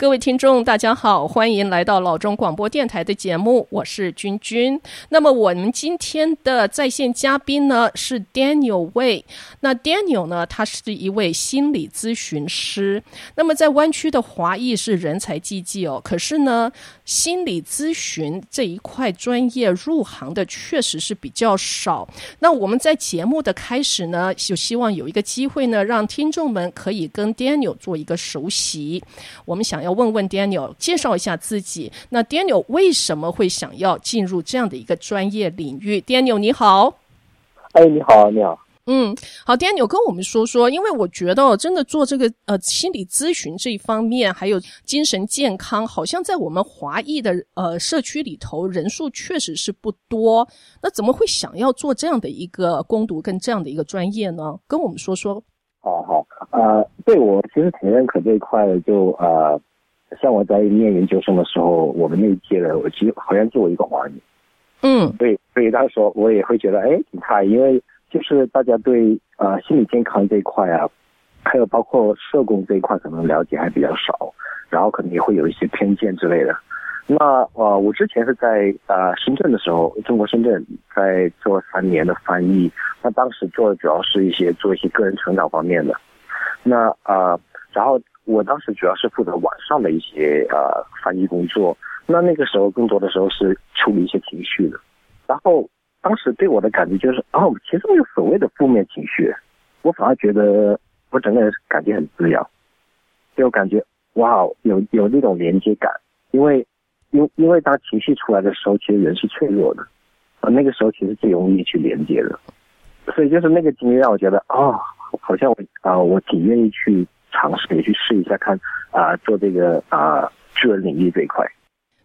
各位听众，大家好，欢迎来到老中广播电台的节目，我是君君。那么我们今天的在线嘉宾呢是 Daniel Wei。那 Daniel 呢，他是一位心理咨询师。那么在湾区的华裔是人才济济哦，可是呢，心理咨询这一块专业入行的确实是比较少。那我们在节目的开始呢，就希望有一个机会呢，让听众们可以跟 Daniel 做一个熟悉。我们想要。问问 Daniel，介绍一下自己。那 Daniel 为什么会想要进入这样的一个专业领域？Daniel 你好，哎，你好，你好，嗯，好，Daniel 跟我们说说，因为我觉得真的做这个呃心理咨询这一方面，还有精神健康，好像在我们华裔的呃社区里头人数确实是不多。那怎么会想要做这样的一个攻读跟这样的一个专业呢？跟我们说说。好好，呃，对我其实挺认可这一块的，就呃。像我在念研究生的时候，我们那一届的，我其实好像就我一个华裔，嗯，对，所以当时我也会觉得，哎，挺诧异，因为就是大家对呃心理健康这一块啊，还有包括社工这一块，可能了解还比较少，然后可能也会有一些偏见之类的。那呃，我之前是在呃深圳的时候，中国深圳在做三年的翻译，那当时做的主要是一些做一些个人成长方面的，那呃，然后。我当时主要是负责网上的一些呃翻译工作，那那个时候更多的时候是处理一些情绪的，然后当时对我的感觉就是，哦，其实没有所谓的负面情绪，我反而觉得我整个人感觉很滋养，就感觉哇，有有那种连接感，因为因因为当情绪出来的时候，其实人是脆弱的，啊，那个时候其实最容易去连接的，所以就是那个经历让我觉得，哦，好像我啊，我挺愿意去。尝试也去试一下看啊、做这个啊，个、呃、人领域这一块。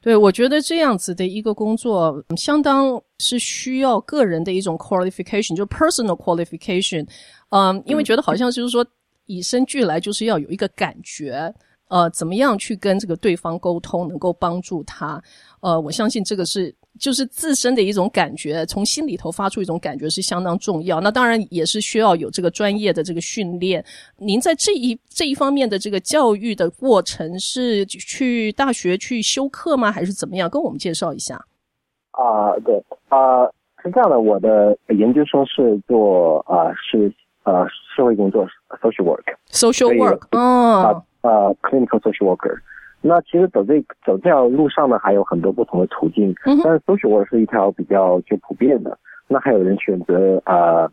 对，我觉得这样子的一个工作，相当是需要个人的一种 qualification，就 personal qualification。嗯，因为觉得好像就是说与生俱来就是要有一个感觉。呃，怎么样去跟这个对方沟通，能够帮助他？呃，我相信这个是就是自身的一种感觉，从心里头发出一种感觉是相当重要。那当然也是需要有这个专业的这个训练。您在这一这一方面的这个教育的过程是去大学去修课吗？还是怎么样？跟我们介绍一下。啊、呃，对，啊、呃，是这样的，我的研究生是做啊、呃，是呃社会工作，social work，social work，哦。啊，clinical social worker，那其实走这走这条路上呢，还有很多不同的途径，但是 social work 是一条比较就普遍的。那还有人选择呃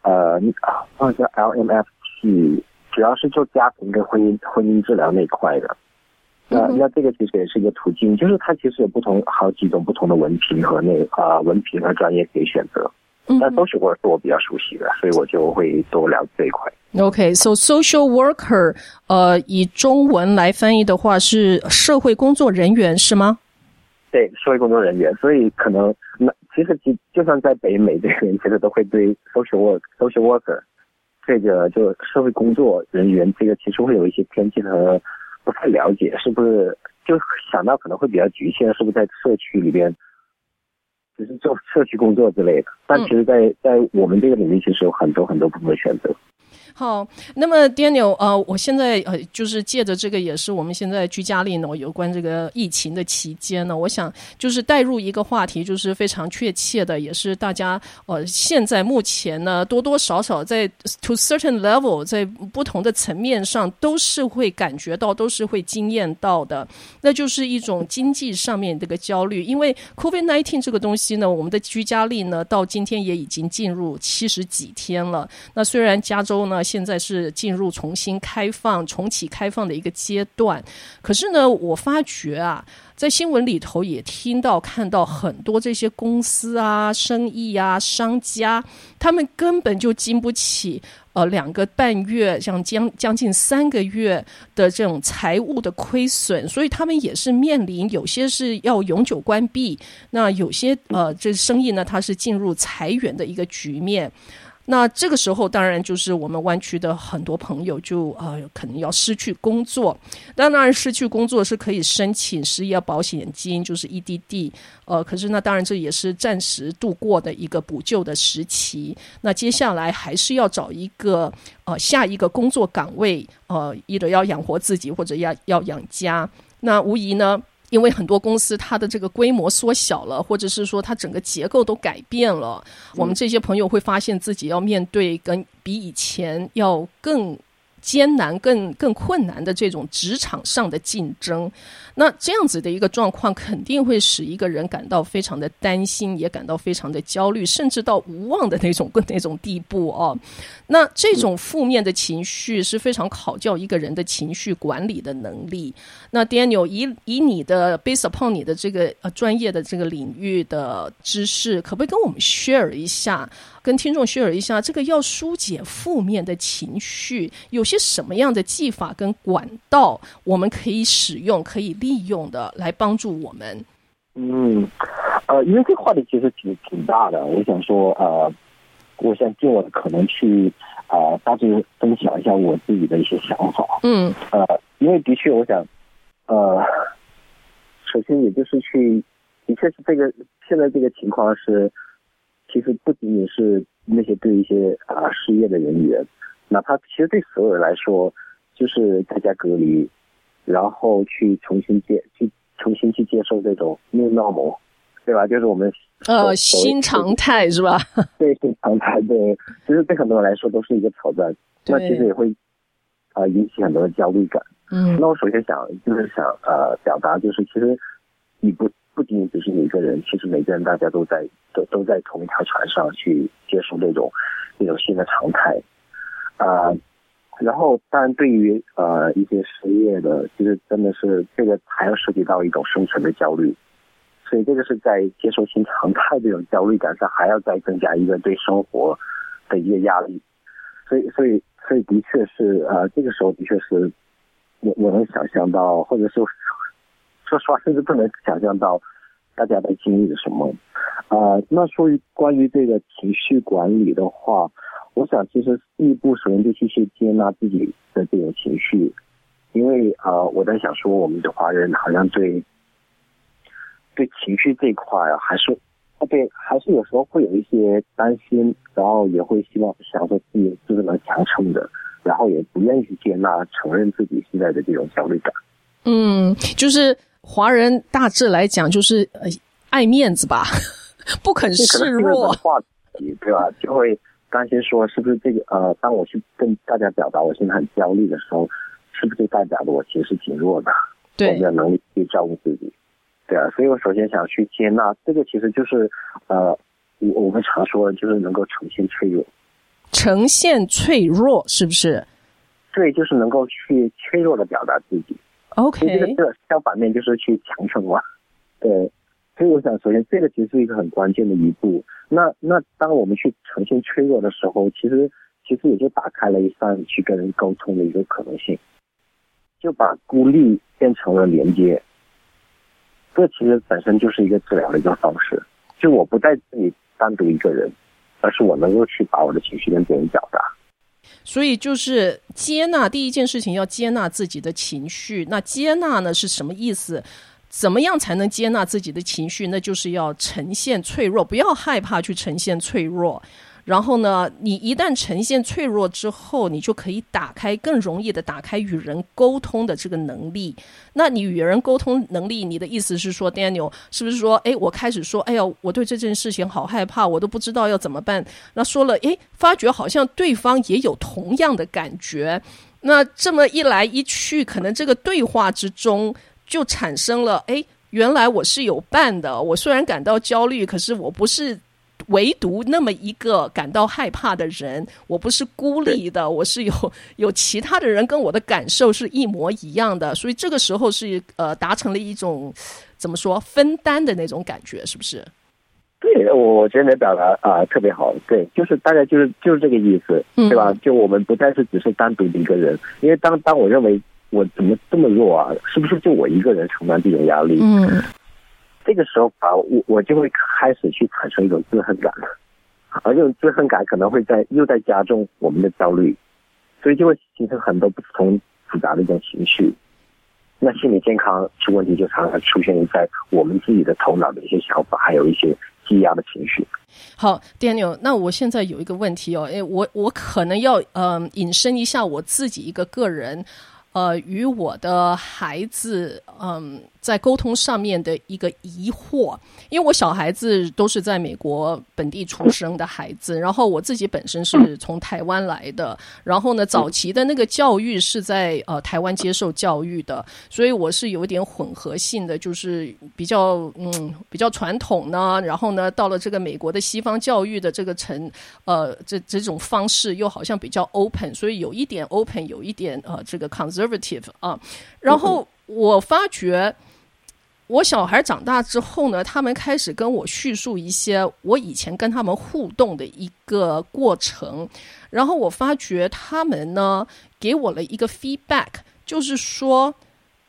呃啊叫 LMFT，主要是做家庭跟婚姻婚姻治疗那一块的。那那这个其实也是一个途径，就是它其实有不同好几种不同的文凭和那啊、呃、文凭和专业可以选择。但 social work 是我比较熟悉的，所以我就会多聊这一块。OK，so、social worker，呃，以中文来翻译的话是社会工作人员是吗？对，社会工作人员。所以可能那其实就就算在北美这边，其实都会对 social work、social worker 这个就社会工作人员这个其实会有一些偏见和不太了解，是不是？就想到可能会比较局限，是不是在社区里边，就是做社区工作之类的？但其实在，在在我们这个领域，其实有很多很多不同的选择。好，那么 Daniel，呃，我现在呃，就是借着这个，也是我们现在居家令呢，有关这个疫情的期间呢，我想就是带入一个话题，就是非常确切的，也是大家呃，现在目前呢，多多少少在 to certain level，在不同的层面上，都是会感觉到，都是会惊艳到的，那就是一种经济上面这个焦虑，因为 COVID nineteen 这个东西呢，我们的居家令呢，到今天也已经进入七十几天了，那虽然加州呢。现在是进入重新开放、重启开放的一个阶段，可是呢，我发觉啊，在新闻里头也听到、看到很多这些公司啊、生意啊、商家，他们根本就经不起呃两个半月，像将将近三个月的这种财务的亏损，所以他们也是面临有些是要永久关闭，那有些呃这生意呢，它是进入裁员的一个局面。那这个时候，当然就是我们湾区的很多朋友就呃可能要失去工作。当然，失去工作是可以申请失业保险金，就是 EDD。呃，可是那当然这也是暂时度过的一个补救的时期。那接下来还是要找一个呃下一个工作岗位，呃，一个要养活自己或者要要养家。那无疑呢。因为很多公司它的这个规模缩小了，或者是说它整个结构都改变了，我们这些朋友会发现自己要面对跟比以前要更艰难、更更困难的这种职场上的竞争。那这样子的一个状况，肯定会使一个人感到非常的担心，也感到非常的焦虑，甚至到无望的那种那种地步哦。那这种负面的情绪是非常考教一个人的情绪管理的能力。那 Daniel 以以你的 based upon 你的这个呃专业的这个领域的知识，可不可以跟我们 share 一下，跟听众 share 一下，这个要疏解负面的情绪，有些什么样的技法跟管道我们可以使用，可以利用的来帮助我们。嗯，呃，因为这个话题其实挺挺大的，我想说，呃，我想尽我的可能去，啊、呃，大致分享一下我自己的一些想法。嗯，呃，因为的确，我想，呃，首先也就是去，的确是这个现在这个情况是，其实不仅仅是那些对一些啊、呃、失业的人员，哪怕其实对所有人来说，就是在家隔离。然后去重新接去重新去接受这种 new normal，对吧？就是我们呃新常态是吧？对，新常态对，其实对很多人来说都是一个挑战，那其实也会啊、呃、引起很多的焦虑感。嗯，那我首先想就是想呃表达就是其实你不不仅仅只是你一个人，其实每个人大家都在都都在同一条船上去接受这种这种新的常态啊。然后，当然，对于呃一些失业的，其实真的是这个还要涉及到一种生存的焦虑，所以这个是在接受新常态这种焦虑感上，还要再增加一个对生活的一个压力。所以，所以，所以的确是呃这个时候的确是我我能想象到，或者说说实话，甚至不能想象到大家在经历着什么。啊、呃，那说于关于这个情绪管理的话。我想，其实第一步首先就去去接纳自己的这种情绪，因为啊、呃，我在想说，我们的华人好像对对情绪这一块啊，还是啊对，还是有时候会有一些担心，然后也会希望想说自己是不是能强撑的，然后也不愿意去接纳、承认自己现在的这种焦虑感。嗯，就是华人大致来讲，就是呃爱面子吧，不肯示弱，话题对吧？就会。担心说是不是这个呃，当我去跟大家表达我现在很焦虑的时候，是不是代表着我其实是挺弱的？对，我没有能力去照顾自己。对啊，所以我首先想去接纳这个，其实就是呃，我我们常说的就是能够呈现脆弱，呈现脆弱是不是？对，就是能够去脆弱的表达自己。OK，这个这个相反面就是去强撑嘛。对。所以我想，首先这个其实是一个很关键的一步。那那当我们去呈现脆弱的时候，其实其实也就打开了一扇去跟人沟通的一个可能性，就把孤立变成了连接。这其实本身就是一个治疗的一个方式。就我不再自己单独一个人，而是我能够去把我的情绪跟别人表达。所以就是接纳，第一件事情要接纳自己的情绪。那接纳呢是什么意思？怎么样才能接纳自己的情绪？那就是要呈现脆弱，不要害怕去呈现脆弱。然后呢，你一旦呈现脆弱之后，你就可以打开，更容易的打开与人沟通的这个能力。那你与人沟通能力，你的意思是说，Daniel 是不是说，哎，我开始说，哎呀，我对这件事情好害怕，我都不知道要怎么办。那说了，哎，发觉好像对方也有同样的感觉。那这么一来一去，可能这个对话之中。就产生了，哎，原来我是有伴的。我虽然感到焦虑，可是我不是唯独那么一个感到害怕的人。我不是孤立的，我是有 有其他的人跟我的感受是一模一样的。所以这个时候是呃达成了一种怎么说分担的那种感觉，是不是？对，我我觉得你表达啊、呃、特别好。对，就是大概就是就是这个意思，对吧？嗯、就我们不再是只是单独的一个人，因为当当我认为。我怎么这么弱啊？是不是就我一个人承担这种压力？嗯，这个时候啊，我我就会开始去产生一种自恨感，而这种自恨感可能会在又在加重我们的焦虑，所以就会形成很多不同复杂的一种情绪。那心理健康出问题，就常常出现在我们自己的头脑的一些想法，还有一些积压的情绪。好，Daniel，那我现在有一个问题哦，诶，我我可能要嗯、引申一下我自己一个个人，呃，与我的孩子嗯。在沟通上面的一个疑惑，因为我小孩子都是在美国本地出生的孩子，然后我自己本身是从台湾来的，然后呢，早期的那个教育是在呃台湾接受教育的，所以我是有点混合性的，就是比较嗯比较传统呢，然后呢，到了这个美国的西方教育的这个层，呃这这种方式又好像比较 open，所以有一点 open，有一点呃这个 conservative 啊，然后我发觉。我小孩长大之后呢，他们开始跟我叙述一些我以前跟他们互动的一个过程，然后我发觉他们呢给我了一个 feedback，就是说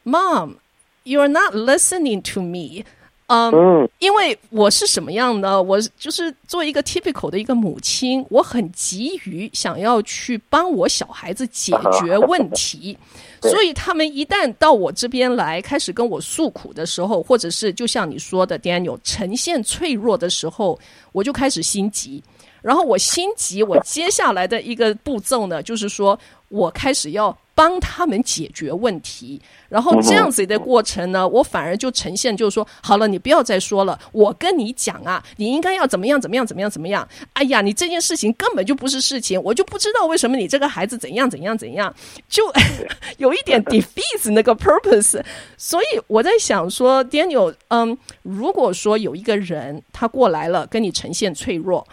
，Mom，you're not listening to me。Um, 嗯，因为我是什么样呢？我就是做一个 typical 的一个母亲，我很急于想要去帮我小孩子解决 问题，所以他们一旦到我这边来开始跟我诉苦的时候，或者是就像你说的 Daniel 呈现脆弱的时候，我就开始心急。然后我心急，我接下来的一个步骤呢，就是说我开始要。帮他们解决问题，然后这样子的过程呢，我反而就呈现就是说，好了，你不要再说了，我跟你讲啊，你应该要怎么样怎么样怎么样怎么样。哎呀，你这件事情根本就不是事情，我就不知道为什么你这个孩子怎样怎样怎样，就 有一点 defeats 那个 purpose。所以我在想说，Daniel，嗯，如果说有一个人他过来了，跟你呈现脆弱。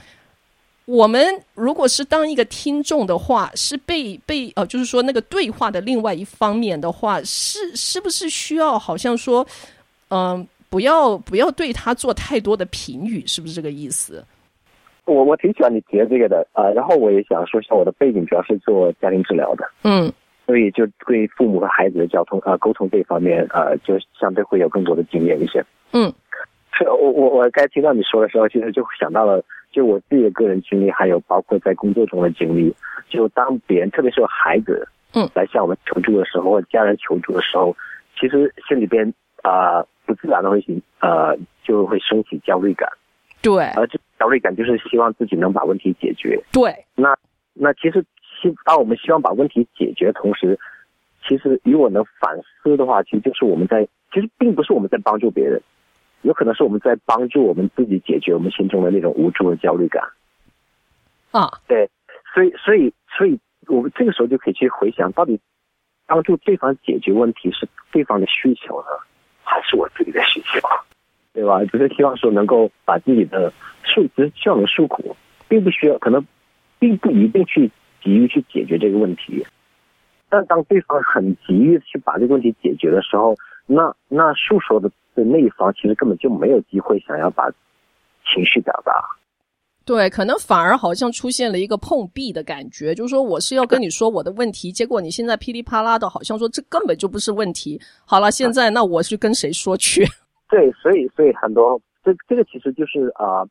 我们如果是当一个听众的话，是被被呃，就是说那个对话的另外一方面的话，是是不是需要好像说，嗯、呃，不要不要对他做太多的评语，是不是这个意思？我我挺喜欢你提的这个的啊、呃，然后我也想说一下我的背景主要是做家庭治疗的，嗯，所以就对父母和孩子的交通啊、呃、沟通这方面啊、呃，就相对会有更多的经验一些，嗯，是我我我刚才听到你说的时候，其实就想到了。就我自己的个人经历，还有包括在工作中的经历，就当别人，特别是孩子，嗯，来向我们求助的时候，或家人求助的时候，其实心里边啊、呃，不自然的会形，呃，就会升起焦虑感。对，而这焦虑感就是希望自己能把问题解决。对，那那其实希当我们希望把问题解决的同时，其实如果能反思的话，其实就是我们在，其实并不是我们在帮助别人。有可能是我们在帮助我们自己解决我们心中的那种无助和焦虑感啊，对，所以所以所以我们这个时候就可以去回想，到底帮助对方解决问题是对方的需求呢，还是我自己的需求，对吧？只是希望说能够把自己的诉，只是希望能诉苦，并不需要，可能并不一定去急于去解决这个问题，但当对方很急于去把这个问题解决的时候，那那诉说的。对那一方其实根本就没有机会想要把情绪表达，对，可能反而好像出现了一个碰壁的感觉，就是说我是要跟你说我的问题，结果你现在噼里啪啦的，好像说这根本就不是问题。好了，现在那我去跟谁说去？对，所以所以很多这这个其实就是啊、呃，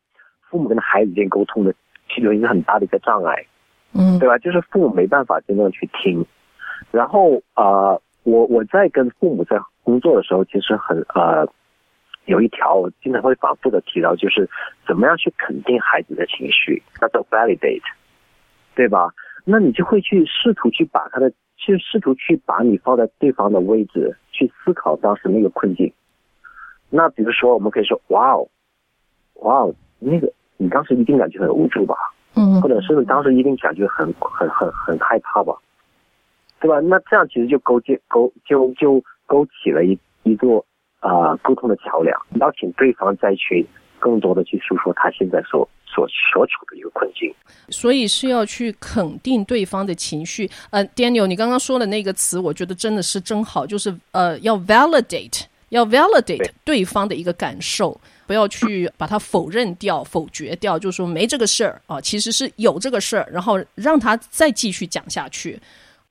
父母跟孩子之间沟通的其中一个很大的一个障碍，嗯，对吧？就是父母没办法真正去听，然后啊。呃我我在跟父母在工作的时候，其实很呃，有一条我经常会反复的提到，就是怎么样去肯定孩子的情绪，叫做 validate，对吧？那你就会去试图去把他的，去试图去把你放在对方的位置，去思考当时那个困境。那比如说，我们可以说，哇哦，哇哦，那个你当时一定感觉很无助吧？嗯，或者是你当时一定感觉很很很很害怕吧？对吧？那这样其实就勾结勾就就勾起了一一座啊、呃、沟通的桥梁，邀请对方再去更多的去诉说他现在所所所处的一个困境。所以是要去肯定对方的情绪。呃，Daniel，你刚刚说的那个词，我觉得真的是真好，就是呃要 validate，要 validate 对方的一个感受，不要去把它否认掉、否决掉，就是说没这个事儿啊，其实是有这个事儿，然后让他再继续讲下去。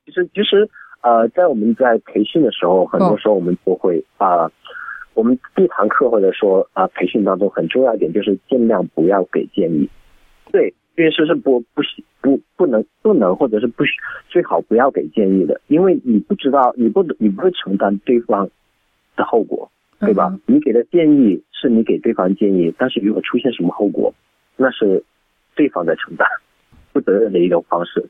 其实，其实，呃，在我们在培训的时候，很多时候我们都会啊、呃，我们一堂课或者说啊、呃、培训当中很重要一点就是尽量不要给建议。对，因为是是不不不不能不能或者是不最好不要给建议的，因为你不知道你不你不会承担对方的后果，对吧？嗯、你给的建议是你给对方建议，但是如果出现什么后果，那是对方在承担负责任的一种方式。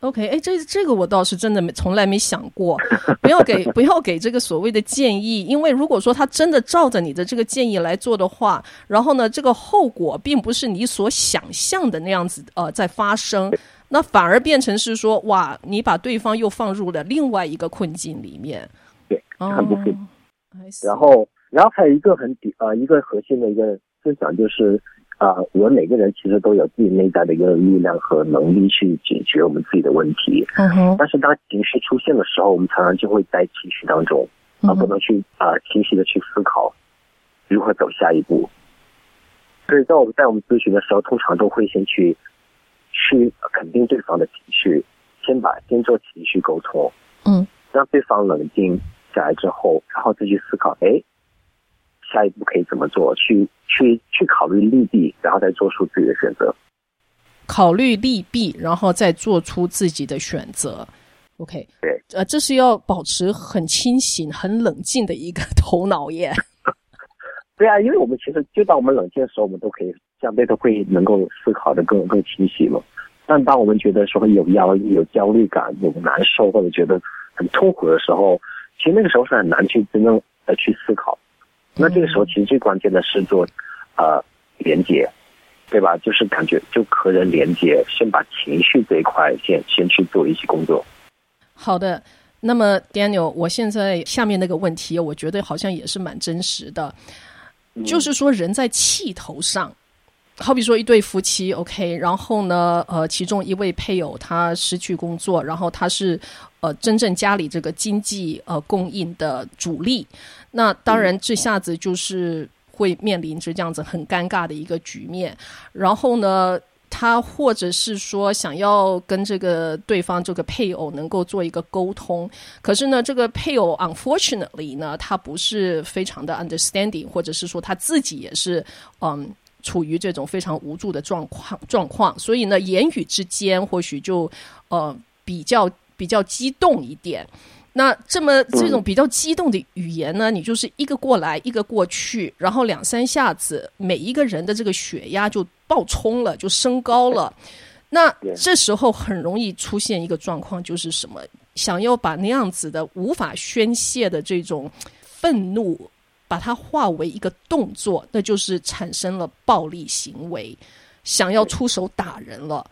OK，哎，这这个我倒是真的没从来没想过，不要给不要给这个所谓的建议，因为如果说他真的照着你的这个建议来做的话，然后呢，这个后果并不是你所想象的那样子呃在发生，那反而变成是说哇，你把对方又放入了另外一个困境里面，对，很不幸。然后，然后还有一个很底呃一个核心的一个思想就是。啊，我们每个人其实都有自己内在的一个力量和能力去解决我们自己的问题。嗯哼。但是当情绪出现的时候，我们常常就会在情绪当中，而不能去啊清晰的去思考如何走下一步。所以在我们在我们咨询的时候，通常都会先去去肯定对方的情绪，先把先做情绪沟通，嗯，让对方冷静下来之后，然后再去思考，哎。下一步可以怎么做？去去去考虑利弊，然后再做出自己的选择。考虑利弊，然后再做出自己的选择。OK，对，呃，这是要保持很清醒、很冷静的一个头脑耶。对啊，因为我们其实就当我们冷静的时候，我们都可以相对都会能够思考的更更清晰了。但当我们觉得说有压力、有焦虑感、有难受或者觉得很痛苦的时候，其实那个时候是很难去真正的去思考。那这个时候，其实最关键的是做，呃，连接，对吧？就是感觉就和人连接，先把情绪这一块先先去做一些工作。好的，那么 Daniel，我现在下面那个问题，我觉得好像也是蛮真实的，嗯、就是说人在气头上，好比说一对夫妻，OK，然后呢，呃，其中一位配偶他失去工作，然后他是呃真正家里这个经济呃供应的主力。那当然，这下子就是会面临着这样子很尴尬的一个局面。然后呢，他或者是说想要跟这个对方这个配偶能够做一个沟通，可是呢，这个配偶 unfortunately 呢，他不是非常的 understanding，或者是说他自己也是嗯处于这种非常无助的状况状况，所以呢，言语之间或许就呃比较比较激动一点。那这么这种比较激动的语言呢，你就是一个过来一个过去，然后两三下子，每一个人的这个血压就爆冲了，就升高了。那这时候很容易出现一个状况，就是什么？想要把那样子的无法宣泄的这种愤怒，把它化为一个动作，那就是产生了暴力行为，想要出手打人了。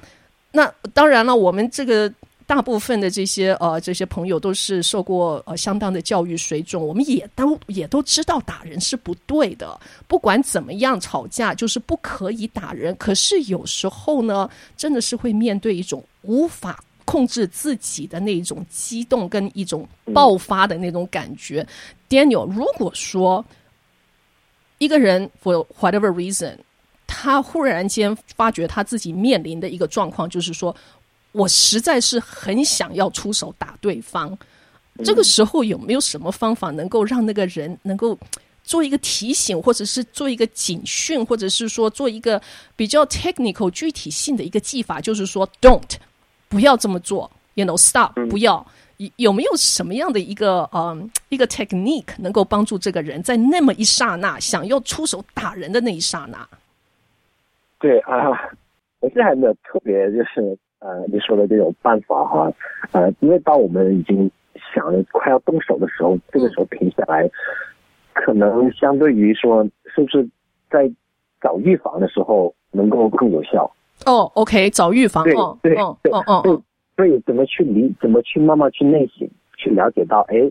那当然了，我们这个。大部分的这些呃这些朋友都是受过呃相当的教育水准，我们也都也都知道打人是不对的，不管怎么样吵架就是不可以打人。可是有时候呢，真的是会面对一种无法控制自己的那一种激动跟一种爆发的那种感觉。Daniel，如果说一个人 for whatever reason，他忽然间发觉他自己面临的一个状况，就是说。我实在是很想要出手打对方，这个时候有没有什么方法能够让那个人能够做一个提醒，或者是做一个警讯，或者是说做一个比较 technical 具体性的一个技法，就是说 don't 不要这么做，you know stop 不要，有没有什么样的一个嗯一个 technique 能够帮助这个人在那么一刹那想要出手打人的那一刹那？对啊，我现在还没有特别就是。呃，你说的这种办法哈，呃，因为当我们已经想着快要动手的时候，这个时候停下来，可能相对于说，是不是在早预防的时候能够更有效？哦，OK，早预防，对对对哦哦，对，所以怎么去理，怎么去慢慢去内省，去了解到，哎，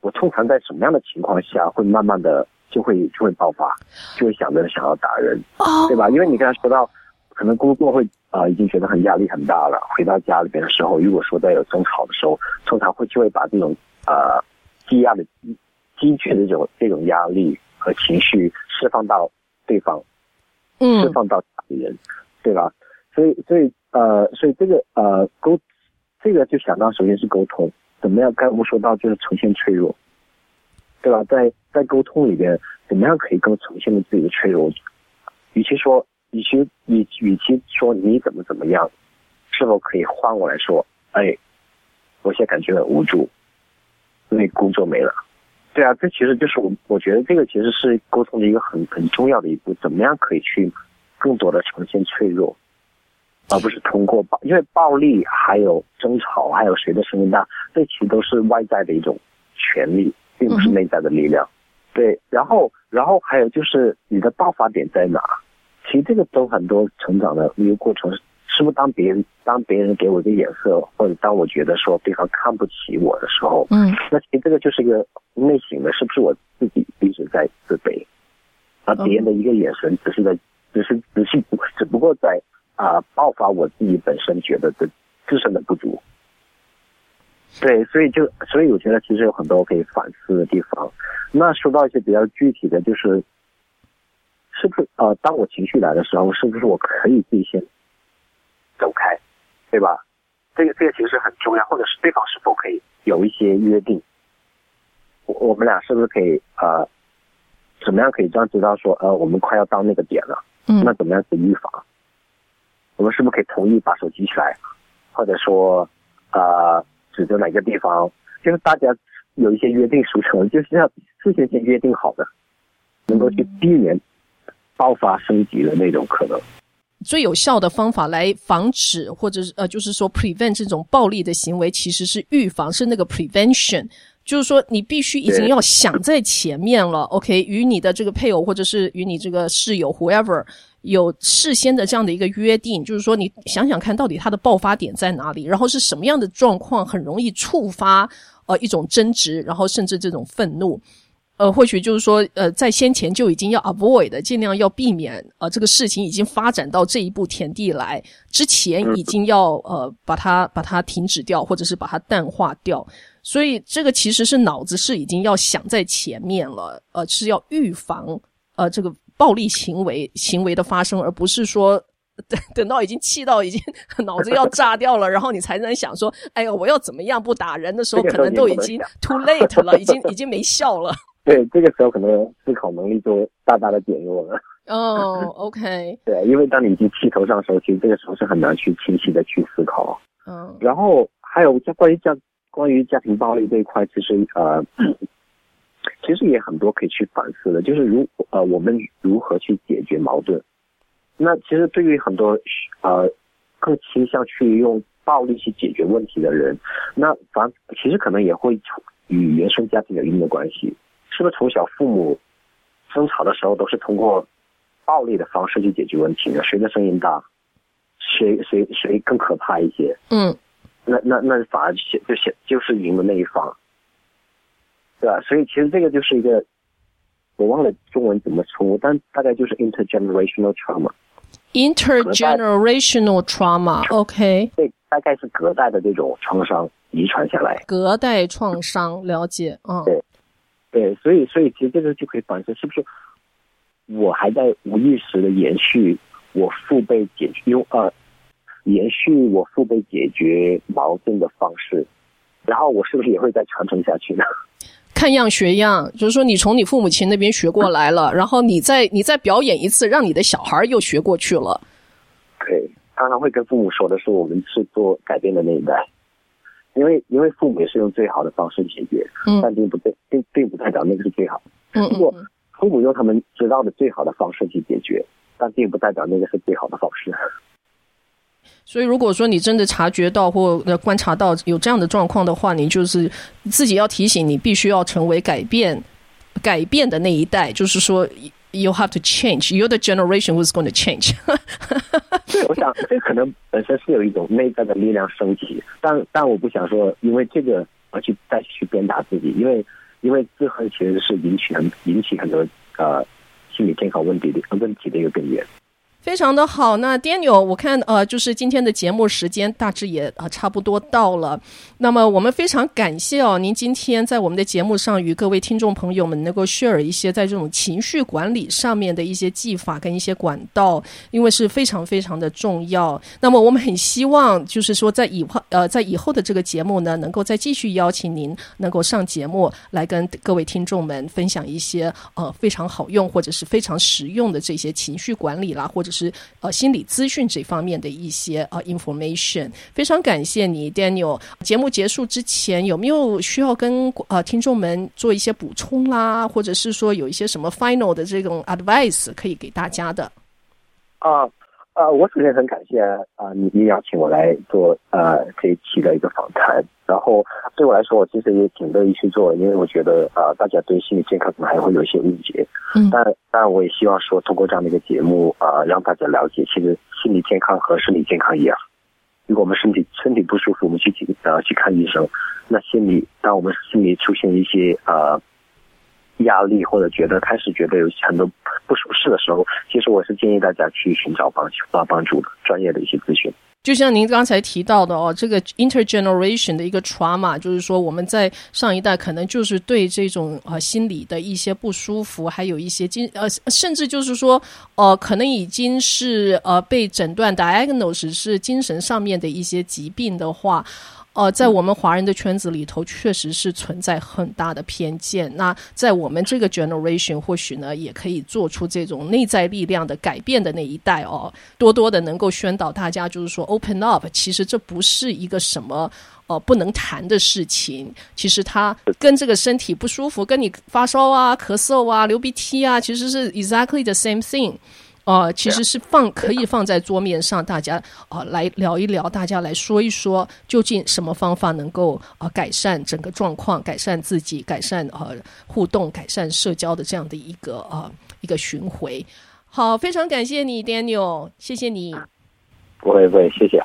我通常在什么样的情况下会慢慢的就会就会爆发，就会想着想要打人，哦，对吧？因为你刚才说到。可能工作会啊、呃，已经觉得很压力很大了。回到家里边的时候，如果说再有争吵的时候，通常会就会把这种呃积压的积聚的这种这种压力和情绪释放到对方，嗯，释放到别人，对吧？所以，所以呃，所以这个呃沟，这个就想到首先是沟通，怎么样？刚才我们说到就是呈现脆弱，对吧？在在沟通里边，怎么样可以更呈现的自己的脆弱？与其说。与其与与其说你怎么怎么样，是否可以换过来说，哎，我现在感觉很无助，因为工作没了。对啊，这其实就是我我觉得这个其实是沟通的一个很很重要的一步，怎么样可以去更多的呈现脆弱，而不是通过暴，因为暴力还有争吵，还有谁的声音大，这其实都是外在的一种权利，并不是内在的力量。对，然后然后还有就是你的爆发点在哪？其实这个都很多成长的一个过程。是不是当别人当别人给我一个眼色，或者当我觉得说对方看不起我的时候，嗯，那其实这个就是一个内省的，是不是我自己一直在自卑？而别人的一个眼神，只是在，只是只是不，只不过在啊、呃、爆发我自己本身觉得的自身的不足。对，所以就所以我觉得其实有很多可以反思的地方。那说到一些比较具体的就是，是不是呃，当我情绪来的时候，是不是我可以自己先。走开，对吧？这个这个其实很重要，或者是对方是否可以有一些约定？我我们俩是不是可以呃，怎么样可以这样知道说呃，我们快要到那个点了？嗯，那怎么样去预防？我们是不是可以同意把手举起来，或者说呃，指着哪个地方？就是大家有一些约定俗成，就是要事先先约定好的，能够去避免爆发升级的那种可能。最有效的方法来防止，或者是呃，就是说 prevent 这种暴力的行为，其实是预防，是那个 prevention。就是说，你必须已经要想在前面了，OK？与你的这个配偶，或者是与你这个室友，whoever 有事先的这样的一个约定，就是说，你想想看到底他的爆发点在哪里，然后是什么样的状况很容易触发呃一种争执，然后甚至这种愤怒。呃，或许就是说，呃，在先前就已经要 avoid 的，尽量要避免，呃，这个事情已经发展到这一步田地来之前，已经要呃把它把它停止掉，或者是把它淡化掉。所以这个其实是脑子是已经要想在前面了，呃，是要预防呃这个暴力行为行为的发生，而不是说等等到已经气到已经脑子要炸掉了，然后你才能想说，哎呀，我要怎么样不打人的时候，可能都已经 too late 了，已经已经没效了。对，这个时候可能思考能力就大大的减弱了。哦、oh,，OK。对，因为当你已经气头上的时候，其实这个时候是很难去清晰的去思考。嗯、oh.。然后还有在关于家关于家庭暴力这一块，其实呃，其实也很多可以去反思的，就是如呃我们如何去解决矛盾。那其实对于很多呃更倾向去用暴力去解决问题的人，那反其实可能也会与原生家庭有一定的关系。是不是从小父母争吵的时候都是通过暴力的方式去解决问题的？谁的声音大，谁谁谁更可怕一些？嗯，那那那反而就就就是赢的那一方，对吧？所以其实这个就是一个我忘了中文怎么称，但大概就是 intergenerational trauma。intergenerational trauma，OK，对，大概是隔代的这种创伤遗传下来。隔代创伤，了解，嗯，对。对，所以所以其实这个就可以反思，是不是我还在无意识的延续我父辈解决用呃延续我父辈解决矛盾的方式，然后我是不是也会再传承下去呢？看样学样，就是说你从你父母亲那边学过来了，然后你再你再表演一次，让你的小孩又学过去了。对，常常会跟父母说的是，我们是做改变的那一代。因为因为父母也是用最好的方式解决，嗯，但并不对，并并不代表那个是最好。嗯，如果父母用他们知道的最好的方式去解决，但并不代表那个是最好的方式。所以，如果说你真的察觉到或观察到有这样的状况的话，你就是自己要提醒你，必须要成为改变改变的那一代，就是说。You have to change. You're the generation who's going to change. 对，我想这可能本身是有一种内在的力量升起，但但我不想说因为这个而去再去鞭打自己，因为因为自恨其实是引起很引起很多呃心理健康问题的问题的一个根源。非常的好，那 Daniel，我看呃，就是今天的节目时间大致也啊、差不多到了。那么我们非常感谢哦，您今天在我们的节目上与各位听众朋友们能够 share 一些在这种情绪管理上面的一些技法跟一些管道，因为是非常非常的重要。那么我们很希望就是说在以后呃在以后的这个节目呢，能够再继续邀请您能够上节目来跟各位听众们分享一些呃非常好用或者是非常实用的这些情绪管理啦，或者是。是呃心理咨询这方面的一些呃 information。非常感谢你，Daniel。节目结束之前有没有需要跟呃听众们做一些补充啦，或者是说有一些什么 final 的这种 advice 可以给大家的？啊。啊，我首先很感谢啊，你你邀请我来做呃这一期的一个访谈。然后对我来说，我其实也挺乐意去做，因为我觉得啊，大家对心理健康可能还会有一些误解。嗯。但但我也希望说，通过这样的一个节目啊，让大家了解，其实心理健康和生理健康一样。如果我们身体身体不舒服，我们去呃去看医生。那心理，当我们心里出现一些呃压力，或者觉得开始觉得有很多。不舒适的时候，其实我是建议大家去寻找帮帮帮助的专业的一些咨询。就像您刚才提到的哦，这个 intergeneration 的一个 trauma，就是说我们在上一代可能就是对这种呃心理的一些不舒服，还有一些精呃，甚至就是说呃，可能已经是呃被诊断 diagnose 是精神上面的一些疾病的话。呃，在我们华人的圈子里头，确实是存在很大的偏见。那在我们这个 generation，或许呢，也可以做出这种内在力量的改变的那一代哦，多多的能够宣导大家，就是说 open up，其实这不是一个什么呃不能谈的事情。其实它跟这个身体不舒服，跟你发烧啊、咳嗽啊、流鼻涕啊，其实是 exactly the same thing。呃，其实是放可以放在桌面上，大家啊、呃、来聊一聊，大家来说一说，究竟什么方法能够啊、呃、改善整个状况，改善自己，改善呃互动，改善社交的这样的一个啊、呃、一个巡回。好，非常感谢你，Daniel，谢谢你。不会不会，谢谢。